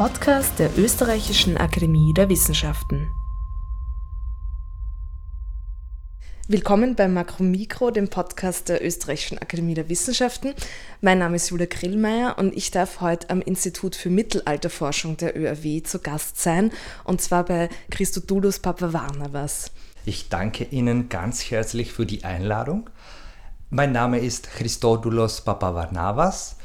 Podcast der Österreichischen Akademie der Wissenschaften. Willkommen beim Makromikro, dem Podcast der Österreichischen Akademie der Wissenschaften. Mein Name ist Julia Grillmeier und ich darf heute am Institut für Mittelalterforschung der ÖAW zu Gast sein, und zwar bei Christodoulos Papavarnavas. Ich danke Ihnen ganz herzlich für die Einladung. Mein Name ist Christodoulos Papavarnavas.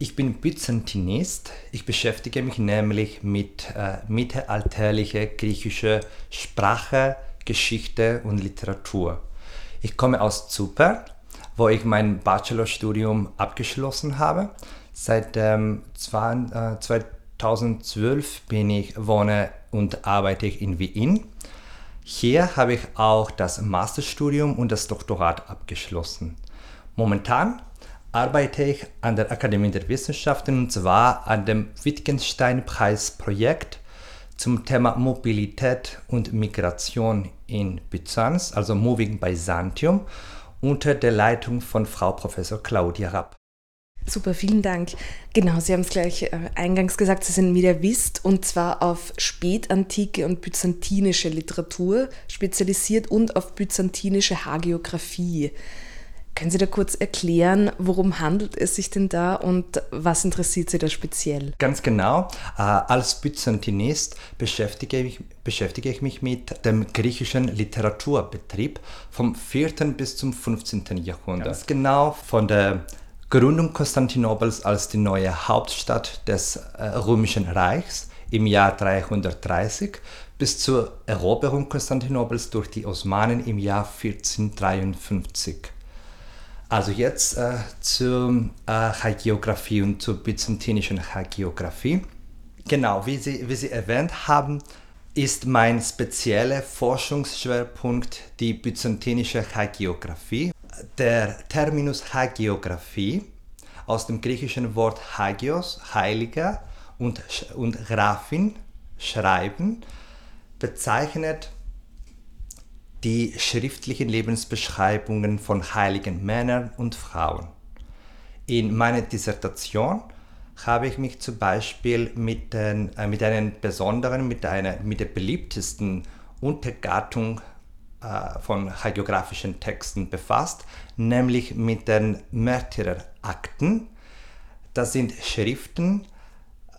Ich bin Byzantinist. Ich beschäftige mich nämlich mit äh, mittelalterlicher griechischer Sprache, Geschichte und Literatur. Ich komme aus Zypern, wo ich mein Bachelorstudium abgeschlossen habe. Seit ähm, 2012 bin ich, wohne und arbeite ich in Wien. Hier habe ich auch das Masterstudium und das Doktorat abgeschlossen. Momentan arbeite ich an der Akademie der Wissenschaften und zwar an dem Wittgenstein-Preis-Projekt zum Thema Mobilität und Migration in Byzanz, also Moving Byzantium, unter der Leitung von Frau Professor Claudia Rapp. Super, vielen Dank. Genau, Sie haben es gleich äh, eingangs gesagt, Sie sind Mediavist und zwar auf spätantike und byzantinische Literatur spezialisiert und auf byzantinische Hagiographie. Können Sie da kurz erklären, worum handelt es sich denn da und was interessiert Sie da speziell? Ganz genau. Äh, als Byzantinist beschäftige ich, beschäftige ich mich mit dem griechischen Literaturbetrieb vom 4. bis zum 15. Jahrhundert. Ganz genau von der Gründung Konstantinopels als die neue Hauptstadt des äh, Römischen Reichs im Jahr 330 bis zur Eroberung Konstantinopels durch die Osmanen im Jahr 1453. Also jetzt äh, zur äh, Hagiografie und zur byzantinischen Hagiografie. Genau, wie Sie, wie Sie erwähnt haben, ist mein spezieller Forschungsschwerpunkt die byzantinische Hagiografie. Der Terminus Hagiografie aus dem griechischen Wort Hagios, Heiliger, und, und Graphin, Schreiben, bezeichnet die schriftlichen Lebensbeschreibungen von heiligen Männern und Frauen. In meiner Dissertation habe ich mich zum Beispiel mit, den, äh, mit einem besonderen, mit, einer, mit der beliebtesten Untergattung äh, von hagiografischen Texten befasst, nämlich mit den Märtyrerakten. Das sind Schriften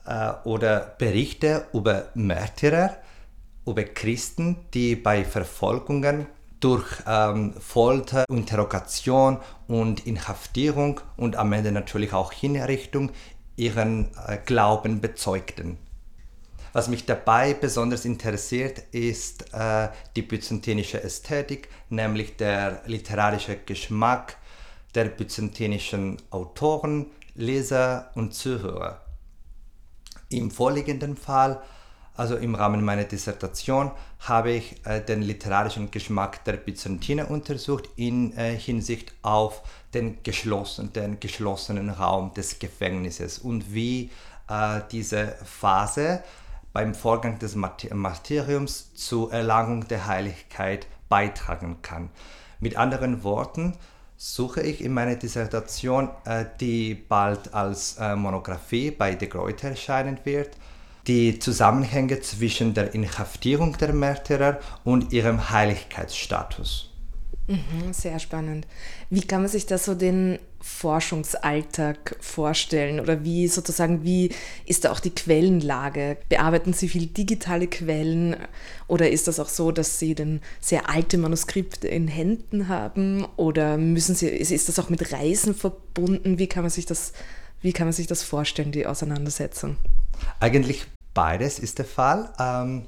äh, oder Berichte über Märtyrer, über Christen, die bei Verfolgungen durch ähm, Folter, Interrogation und Inhaftierung und am Ende natürlich auch Hinrichtung ihren äh, Glauben bezeugten. Was mich dabei besonders interessiert, ist äh, die byzantinische Ästhetik, nämlich der literarische Geschmack der byzantinischen Autoren, Leser und Zuhörer. Im vorliegenden Fall also im Rahmen meiner Dissertation habe ich äh, den literarischen Geschmack der Byzantiner untersucht in äh, Hinsicht auf den, geschlossen, den geschlossenen Raum des Gefängnisses und wie äh, diese Phase beim Vorgang des Martyriums zur Erlangung der Heiligkeit beitragen kann. Mit anderen Worten suche ich in meiner Dissertation, äh, die bald als äh, Monographie bei De Gruyter erscheinen wird, die Zusammenhänge zwischen der Inhaftierung der Märtyrer und ihrem Heiligkeitsstatus. Mhm, sehr spannend. Wie kann man sich da so den Forschungsalltag vorstellen oder wie sozusagen, wie ist da auch die Quellenlage? Bearbeiten Sie viel digitale Quellen oder ist das auch so, dass Sie denn sehr alte Manuskripte in Händen haben oder müssen Sie, ist das auch mit Reisen verbunden? Wie kann man sich das, wie kann man sich das vorstellen, die Auseinandersetzung? Eigentlich Beides ist der Fall. Ähm,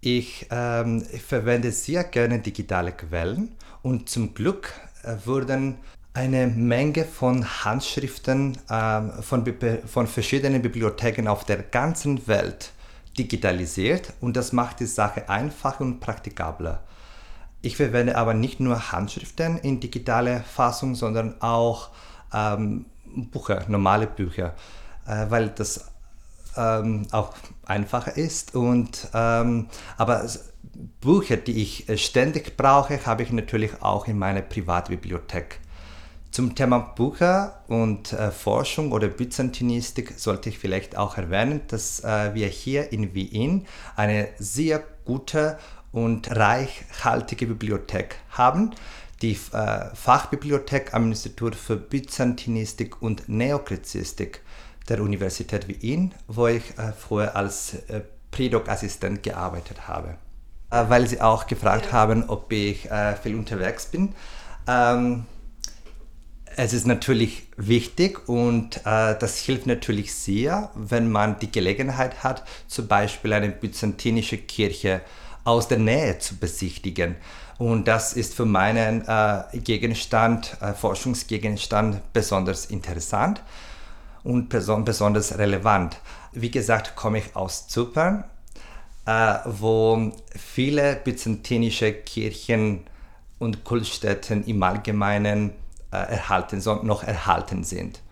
ich, ähm, ich, verwende sehr gerne digitale Quellen und zum Glück äh, wurden eine Menge von Handschriften ähm, von, von verschiedenen Bibliotheken auf der ganzen Welt digitalisiert und das macht die Sache einfacher und praktikabler. Ich verwende aber nicht nur Handschriften in digitale Fassung, sondern auch ähm, Bücher, normale Bücher, äh, weil das ähm, auch einfacher ist. Und, ähm, aber Bücher, die ich äh, ständig brauche, habe ich natürlich auch in meiner Privatbibliothek Zum Thema Bucher und äh, Forschung oder Byzantinistik sollte ich vielleicht auch erwähnen, dass äh, wir hier in Wien eine sehr gute und reichhaltige Bibliothek haben. Die äh, Fachbibliothek am Institut für Byzantinistik und Neokrizistik der Universität Wien, wo ich äh, früher als äh, Predoc-Assistent gearbeitet habe. Äh, weil sie auch gefragt ja. haben, ob ich viel unterwegs bin. Ähm, es ist natürlich wichtig und äh, das hilft natürlich sehr, wenn man die Gelegenheit hat, zum Beispiel eine byzantinische Kirche aus der Nähe zu besichtigen. Und das ist für meinen äh, Gegenstand, äh, Forschungsgegenstand besonders interessant und beson besonders relevant. Wie gesagt, komme ich aus Zypern, äh, wo viele byzantinische Kirchen und Kultstätten im Allgemeinen äh, erhalten, noch erhalten sind.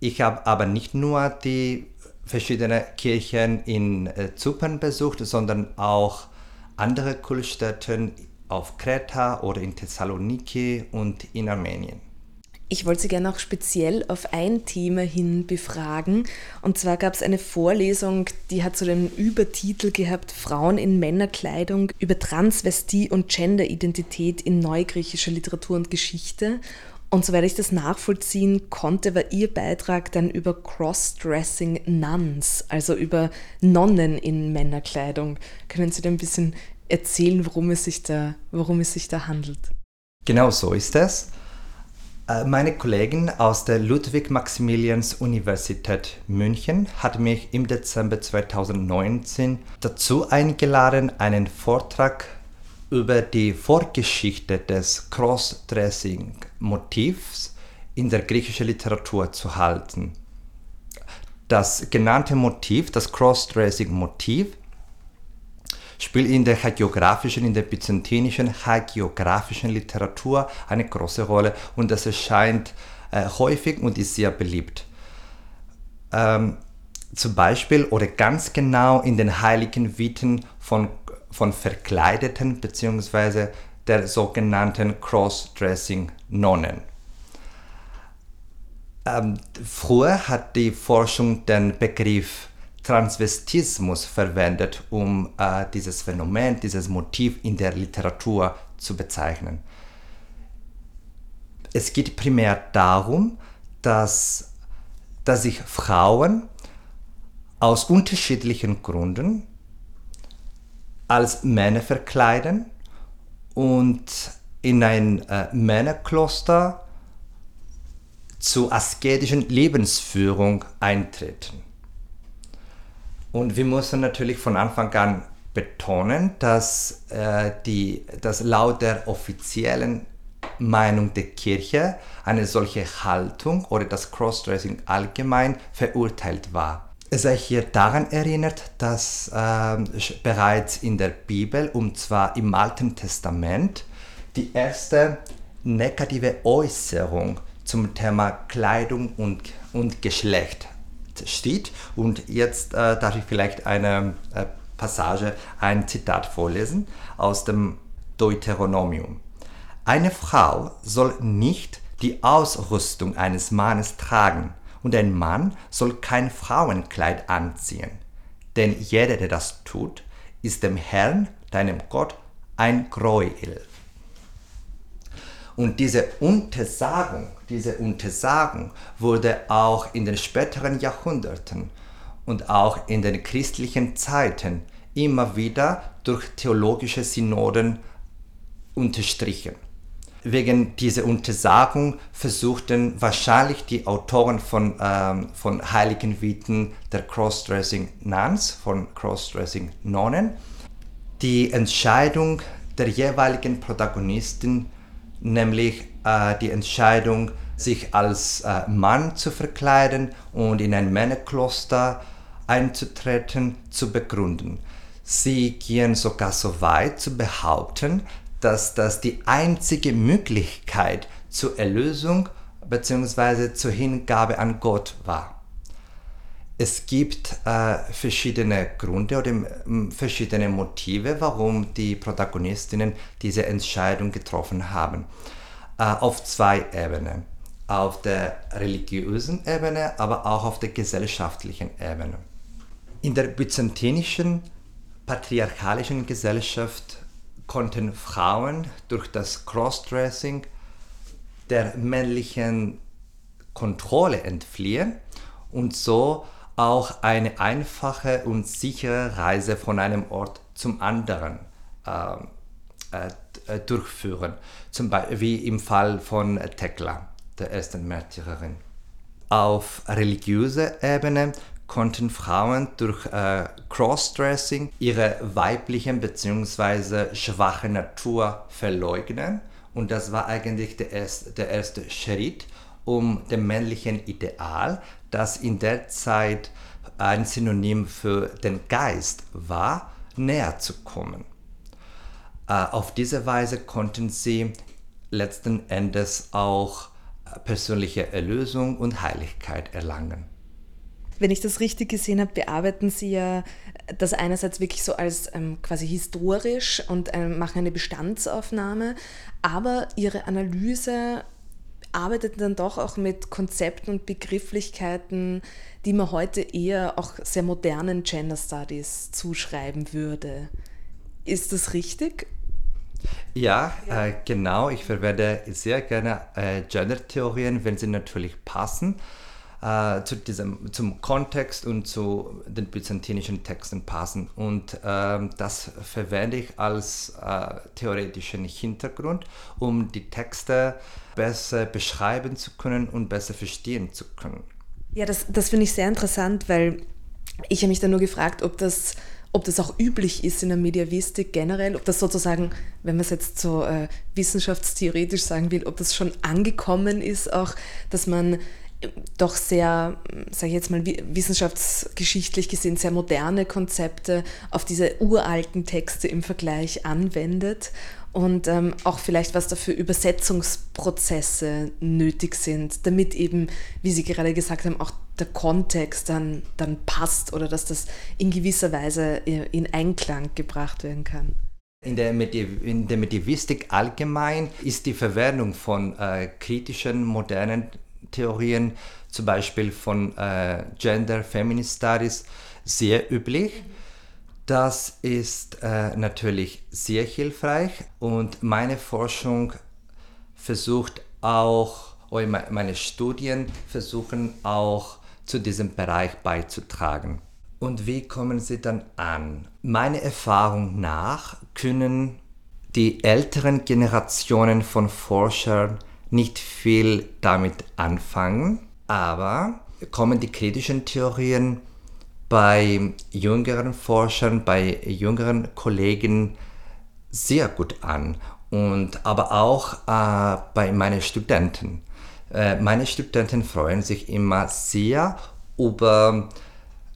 Ich habe aber nicht nur die verschiedenen Kirchen in äh, Zypern besucht, sondern auch andere Kultstätten auf Kreta oder in Thessaloniki und in Armenien. Ich wollte Sie gerne auch speziell auf ein Thema hin befragen. Und zwar gab es eine Vorlesung, die hat so den Übertitel gehabt Frauen in Männerkleidung über Transvestie und Genderidentität in neugriechischer Literatur und Geschichte. Und soweit ich das nachvollziehen konnte, war Ihr Beitrag dann über Cross-Dressing Nuns, also über Nonnen in Männerkleidung. Können Sie da ein bisschen erzählen, worum es sich da, worum es sich da handelt? Genau so ist es. Äh, meine Kollegin aus der Ludwig-Maximilians-Universität München hat mich im Dezember 2019 dazu eingeladen, einen Vortrag über die Vorgeschichte des Cross-Dressing-Motivs in der griechischen Literatur zu halten. Das genannte Motiv, das Cross-Dressing-Motiv, spielt in der hagiografischen, in der byzantinischen hagiografischen Literatur eine große Rolle und das erscheint äh, häufig und ist sehr beliebt. Ähm, zum Beispiel oder ganz genau in den heiligen Viten von, von verkleideten bzw. der sogenannten Cross-Dressing-Nonnen. Ähm, früher hat die Forschung den Begriff Transvestismus verwendet, um äh, dieses Phänomen, dieses Motiv in der Literatur zu bezeichnen. Es geht primär darum, dass, dass sich Frauen aus unterschiedlichen Gründen als Männer verkleiden und in ein äh, Männerkloster zur asketischen Lebensführung eintreten. Und wir müssen natürlich von Anfang an betonen, dass, äh, die, dass laut der offiziellen Meinung der Kirche eine solche Haltung oder das Crossdressing allgemein verurteilt war. Es sei hier daran erinnert, dass äh, bereits in der Bibel, und zwar im Alten Testament, die erste negative Äußerung zum Thema Kleidung und, und Geschlecht steht. Und jetzt äh, darf ich vielleicht eine äh, Passage, ein Zitat vorlesen aus dem Deuteronomium. Eine Frau soll nicht die Ausrüstung eines Mannes tragen und ein Mann soll kein Frauenkleid anziehen. Denn jeder, der das tut, ist dem Herrn, deinem Gott, ein Gräuel. Und diese Untersagung, diese Untersagung wurde auch in den späteren Jahrhunderten und auch in den christlichen Zeiten immer wieder durch theologische Synoden unterstrichen. Wegen dieser Untersagung versuchten wahrscheinlich die Autoren von, ähm, von Heiligen Viten der Crossdressing Nuns, von Crossdressing Nonnen, die Entscheidung der jeweiligen Protagonisten nämlich äh, die Entscheidung, sich als äh, Mann zu verkleiden und in ein Männerkloster einzutreten, zu begründen. Sie gehen sogar so weit zu behaupten, dass das die einzige Möglichkeit zur Erlösung bzw. zur Hingabe an Gott war. Es gibt äh, verschiedene Gründe oder äh, verschiedene Motive, warum die Protagonistinnen diese Entscheidung getroffen haben. äh, auf zwei Ebenen. Auf der religiösen Ebene, aber auch auf der gesellschaftlichen Ebene. In der byzantinischen patriarchalischen Gesellschaft konnten Frauen durch das Crossdressing der männlichen Kontrolle entfliehen und so auch eine einfache und sichere Reise von einem Ort zum anderen äh, äh, durchführen, zum Beispiel wie im Fall von Tekla, der ersten Märtyrerin. Auf religiöser Ebene konnten Frauen durch äh, Crossdressing ihre weiblichen bzw. schwache Natur verleugnen und das war eigentlich der erste, der erste Schritt, um dem männlichen Ideal, das in der Zeit ein Synonym für den Geist war, näher zu kommen. Äh, auf diese Weise konnten sie letzten Endes auch persönliche Erlösung und Heiligkeit erlangen. Wenn ich das richtig gesehen habe, bearbeiten Sie ja das einerseits wirklich so als ähm, quasi historisch und ähm, machen eine Bestandsaufnahme, aber Ihre Analyse arbeitet dann doch auch mit Konzepten und Begrifflichkeiten, die man heute eher auch sehr modernen Gender Studies zuschreiben würde. Ist das richtig? Ja, ja. Äh, genau. Ich verwende sehr gerne äh, Gender-Theorien, wenn sie natürlich passen äh, zu diesem, zum Kontext und zu den byzantinischen Texten passen. Und ähm, das verwende ich als äh, theoretischen Hintergrund, um die Texte besser beschreiben zu können und besser verstehen zu können. Ja, das, das finde ich sehr interessant, weil ich habe mich dann nur gefragt, ob das ob das auch üblich ist in der Mediavistik generell, ob das sozusagen, wenn man es jetzt so äh, wissenschaftstheoretisch sagen will, ob das schon angekommen ist, auch, dass man doch sehr, sage ich jetzt mal, wissenschaftsgeschichtlich gesehen, sehr moderne Konzepte auf diese uralten Texte im Vergleich anwendet und ähm, auch vielleicht, was dafür Übersetzungsprozesse nötig sind, damit eben, wie Sie gerade gesagt haben, auch der Kontext dann, dann passt oder dass das in gewisser Weise in Einklang gebracht werden kann. In der, in der Medievistik allgemein ist die Verwendung von äh, kritischen, modernen Theorien, zum Beispiel von äh, Gender Feminist Studies, sehr üblich. Das ist äh, natürlich sehr hilfreich und meine Forschung versucht auch, oder meine Studien versuchen auch zu diesem Bereich beizutragen. Und wie kommen sie dann an? Meiner Erfahrung nach können die älteren Generationen von Forschern nicht viel damit anfangen, aber kommen die kritischen Theorien bei jüngeren Forschern, bei jüngeren Kollegen sehr gut an und aber auch äh, bei meinen Studenten. Äh, meine Studenten freuen sich immer sehr über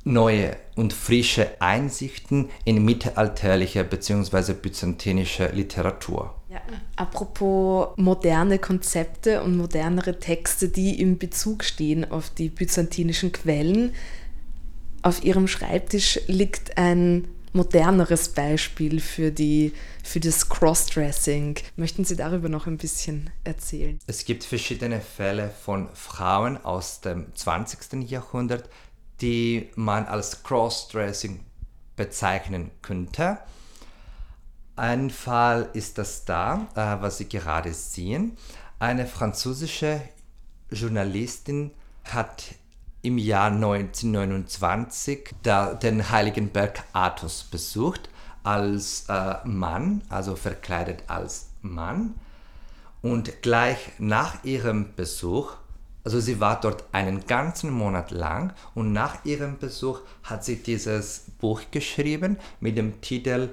neue und frische Einsichten in mittelalterliche bzw. byzantinische Literatur. Ja. Apropos moderne Konzepte und modernere Texte, die im Bezug stehen auf die byzantinischen Quellen. Auf Ihrem Schreibtisch liegt ein moderneres Beispiel für, die, für das Crossdressing. Möchten Sie darüber noch ein bisschen erzählen? Es gibt verschiedene Fälle von Frauen aus dem 20. Jahrhundert, die man als Crossdressing bezeichnen könnte. Ein Fall ist das da, äh, was Sie gerade sehen. Eine französische Journalistin hat im Jahr 1929 da, den heiligen Berg Athos besucht als äh, Mann, also verkleidet als Mann. Und gleich nach ihrem Besuch, also sie war dort einen ganzen Monat lang und nach ihrem Besuch hat sie dieses Buch geschrieben mit dem Titel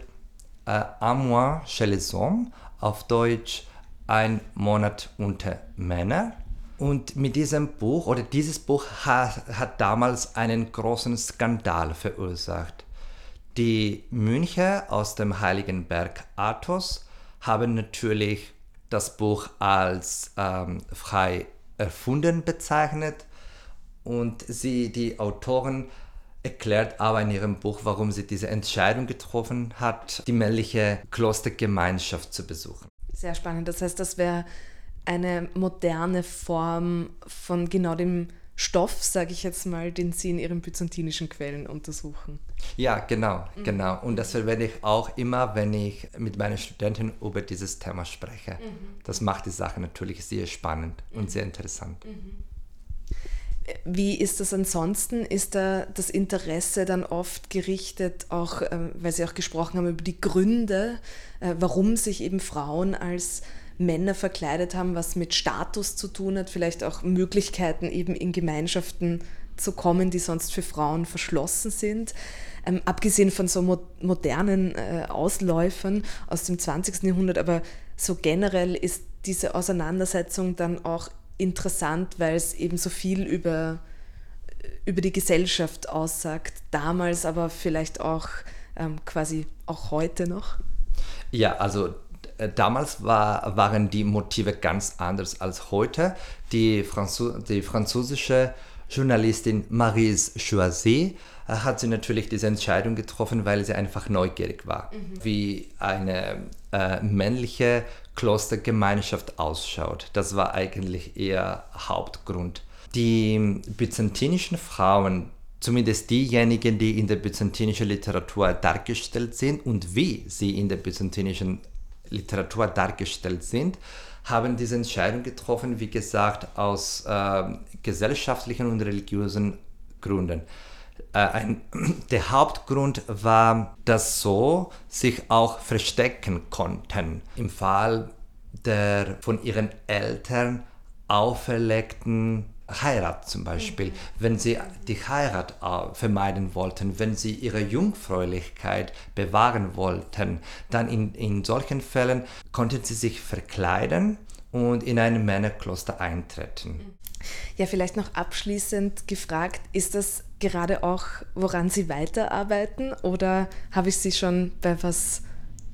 äh, Un mois chez les hommes, auf Deutsch Ein Monat unter Männer. Und mit diesem Buch, oder dieses Buch hat, hat damals einen großen Skandal verursacht. Die Mönche aus dem heiligen Berg Athos haben natürlich das Buch als ähm, frei erfunden bezeichnet und sie, die Autoren, erklärt aber in ihrem Buch, warum sie diese Entscheidung getroffen hat, die männliche Klostergemeinschaft zu besuchen. Sehr spannend. Das heißt, das wäre eine moderne Form von genau dem Stoff, sage ich jetzt mal, den Sie in Ihren byzantinischen Quellen untersuchen. Ja, genau, mhm. genau. Und das verwende ich auch immer, wenn ich mit meinen Studenten über dieses Thema spreche. Mhm. Das macht die Sache natürlich sehr spannend mhm. und sehr interessant. Wie ist das ansonsten? Ist da das Interesse dann oft gerichtet, auch ähm, weil Sie auch gesprochen haben über die Gründe, äh, warum sich eben Frauen als Männer verkleidet haben, was mit Status zu tun hat, vielleicht auch Möglichkeiten eben in Gemeinschaften zu kommen, die sonst für Frauen verschlossen sind. Ähm, abgesehen von so mo modernen äh, Ausläufern aus dem 20. Jahrhundert, aber so generell ist diese Auseinandersetzung dann auch interessant, weil es eben so viel über, über die Gesellschaft aussagt, damals aber vielleicht auch ähm, quasi auch heute noch. Ja, also äh, damals war, waren die Motive ganz anders als heute. Die, Franzo die französische Journalistin Marise Choiset äh, hat sie natürlich diese Entscheidung getroffen, weil sie einfach neugierig war, mhm. wie eine äh, männliche Klostergemeinschaft ausschaut. Das war eigentlich ihr Hauptgrund. Die byzantinischen Frauen, zumindest diejenigen, die in der byzantinischen Literatur dargestellt sind und wie sie in der byzantinischen Literatur dargestellt sind, haben diese Entscheidung getroffen, wie gesagt, aus äh, gesellschaftlichen und religiösen Gründen. Äh, ein, der Hauptgrund war, dass so sich auch verstecken konnten im Fall der von ihren Eltern auferlegten Heirat zum Beispiel, mhm. wenn sie die Heirat vermeiden wollten, wenn sie ihre Jungfräulichkeit bewahren wollten, dann in, in solchen Fällen konnten sie sich verkleiden und in ein Männerkloster eintreten. Ja, vielleicht noch abschließend gefragt, ist das gerade auch, woran Sie weiterarbeiten oder habe ich Sie schon bei was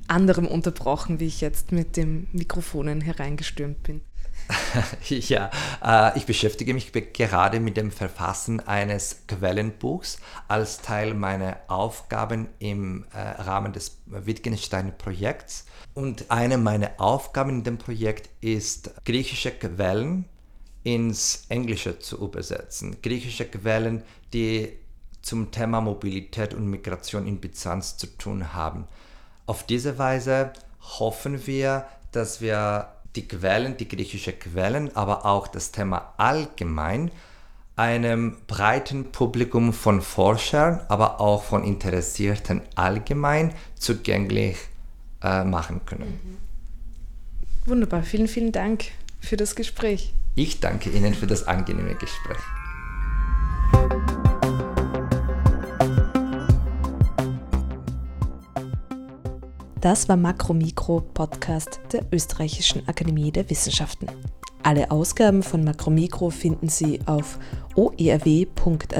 anderem unterbrochen, wie ich jetzt mit dem Mikrofonen hereingestürmt bin? ja, äh, ich beschäftige mich gerade mit dem Verfassen eines Quellenbuchs als Teil meiner Aufgaben im äh, Rahmen des Wittgenstein-Projekts. Und eine meiner Aufgaben in dem Projekt ist, griechische Quellen ins Englische zu übersetzen. Griechische Quellen, die zum Thema Mobilität und Migration in Byzanz zu tun haben. Auf diese Weise hoffen wir, dass wir die Quellen, die griechische Quellen, aber auch das Thema allgemein einem breiten Publikum von Forschern, aber auch von Interessierten allgemein zugänglich äh, machen können. Mhm. Wunderbar, vielen, vielen Dank für das Gespräch. Ich danke Ihnen für das angenehme Gespräch. Das war Makromikro-Podcast der Österreichischen Akademie der Wissenschaften. Alle Ausgaben von Makromikro finden Sie auf oerw.ac.at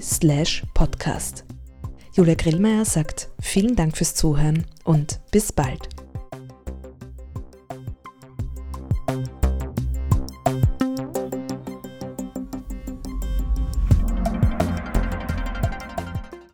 slash podcast. Julia Grillmeier sagt vielen Dank fürs Zuhören und bis bald.